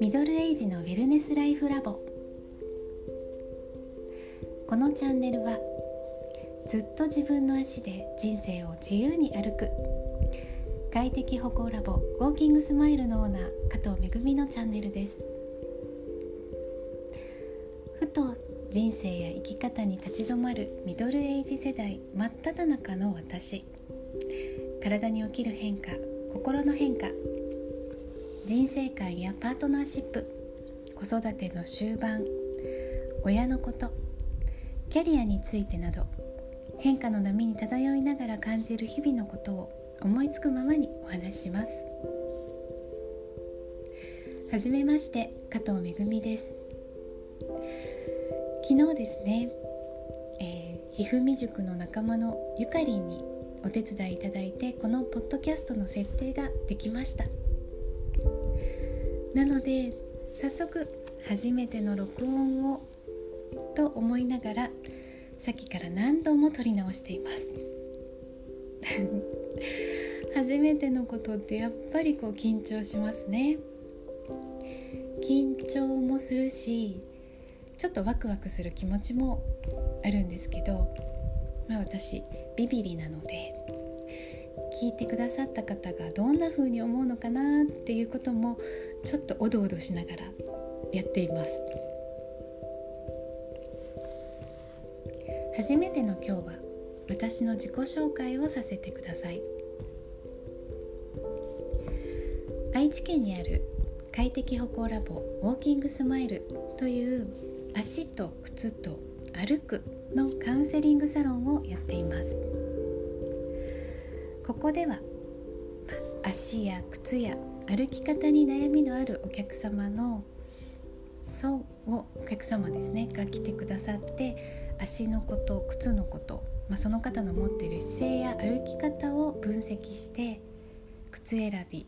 ミドルエイジのウェルネスライフラボ。このチャンネルはずっと自分の足で人生を自由に歩く快適歩行ラボウォーキングスマイルのオーナー加藤めぐみのチャンネルです。ふと人生や生き方に立ち止まるミドルエイジ世代真っ只中の私。体に起きる変化心の変化人生観やパートナーシップ子育ての終盤親のことキャリアについてなど変化の波に漂いながら感じる日々のことを思いつくままにお話しします。はじめまして加藤めぐみです。昨日ですね、えー、ひふみ塾の仲間のゆかりんにお手伝いいただいてこのポッドキャストの設定ができました。なので早速初めての録音をと思いながらさっきから何度も撮り直しています。初めてのことってやっぱりこう緊張しますね。緊張もするしちょっとワクワクする気持ちもあるんですけど、まあ、私ビビリなので聞いてくださった方がどんな風に思うのかなっていうこともちょっとおどおどしながらやっています。初めての今日は私の自己紹介をさせてください。愛知県にある快適歩行ラボウォーキングスマイルという足と靴と歩くのカウンセリングサロンをやっています。ここでは足や靴や歩き方に悩みのあるお客様のそうをお客様ですねが来てくださって足のこと靴のこと、まあ、その方の持っている姿勢や歩き方を分析して靴選び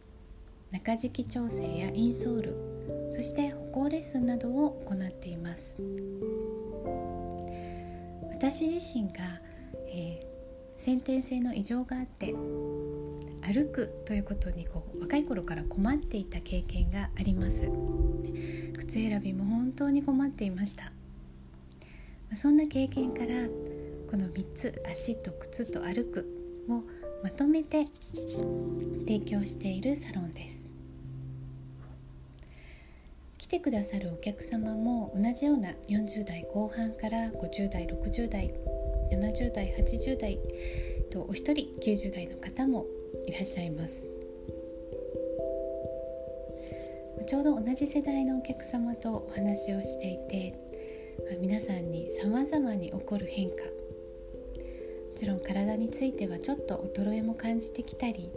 中敷き調整やインソールそして歩行レッスンなどを行っています。私自身が、えー、先天性の異常があって歩くということにこう若い頃から困っていた経験があります。靴選びも本当に困っていました。そんな経験からこの3つ足と靴と歩くをまとめて提供しているサロンです。てくださるお客様も同じような40代後半から50代60代70代80代とお一人90代の方もいらっしゃいます。ちょうど同じ世代のお客様とお話をしていて皆さんに様々に起こる変化もちろん体についてはちょっと衰えも感じてきたり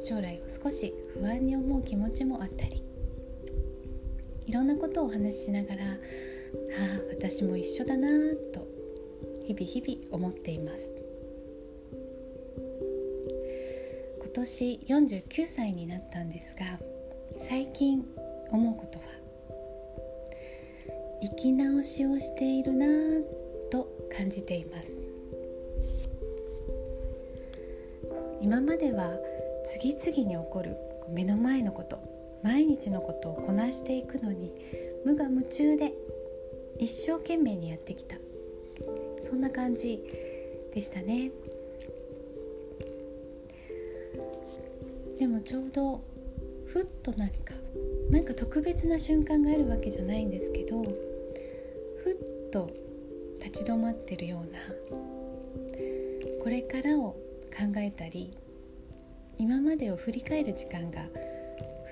将来を少し不安に思う気持ちもあったりいろんなことをお話ししながらああ私も一緒だなと日々日々思っています。今年49歳になったんですが最近思うことは生き直しをしているなと感じています。今までは次々に起こる目の前のこと毎日のことをこなしていくのに無我夢中で一生懸命にやってきた。そんな感じでしたね。でもちょうどふっと何かなんか特別な瞬間があるわけじゃないんですけどふっと立ち止まってるようなこれからを考えたり今までを振り返る時間が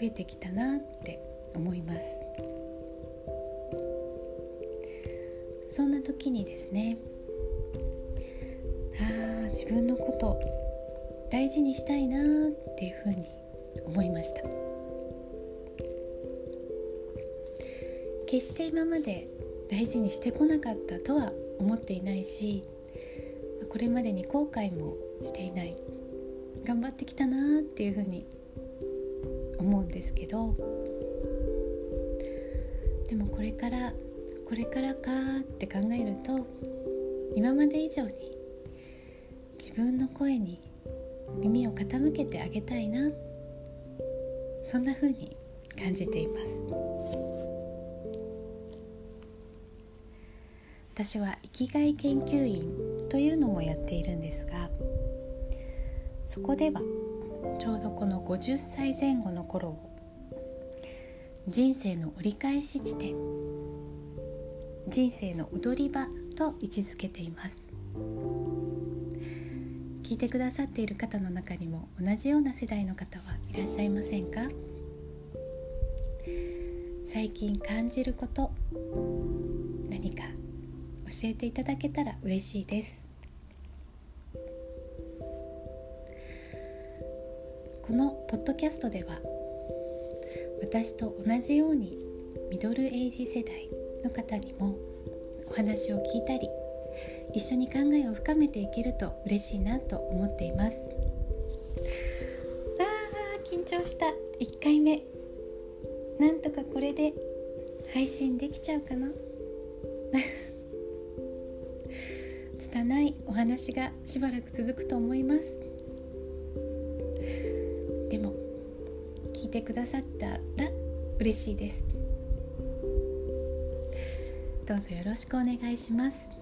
えてきたなって思います。そんな時にですねああ自分のこと大事にしたいなっていうふうに思いました。決して今まで大事にしてこなかったとは思っていないしこれまでに後悔もしていない。頑張ってきたなっていうふうに思うんですけどでもこれからこれからかって考えると今まで以上に自分の声に耳を傾けてあげたいなそんな風に感じています。私は生きがい研究員というのもやっているんですがそこではちょうどこの50歳前後の頃を人生の折り返し地点人生の踊り場と位置づけています。聞いてくださっている方の中にも同じような世代の方はいらっしゃいませんか？最近感じること何か教えていただけたら嬉しいです。このポッドキャストでは私と同じようにミドルエイジ世代の方にもお話を聞いたり一緒に考えを深めていけると嬉しいなと思っています。あー緊張した。1回目。なんとかこれで配信できちゃうかな。拙いお話がしばらく続くと思います。てくださったら嬉しいです。どうぞよろしくお願いします。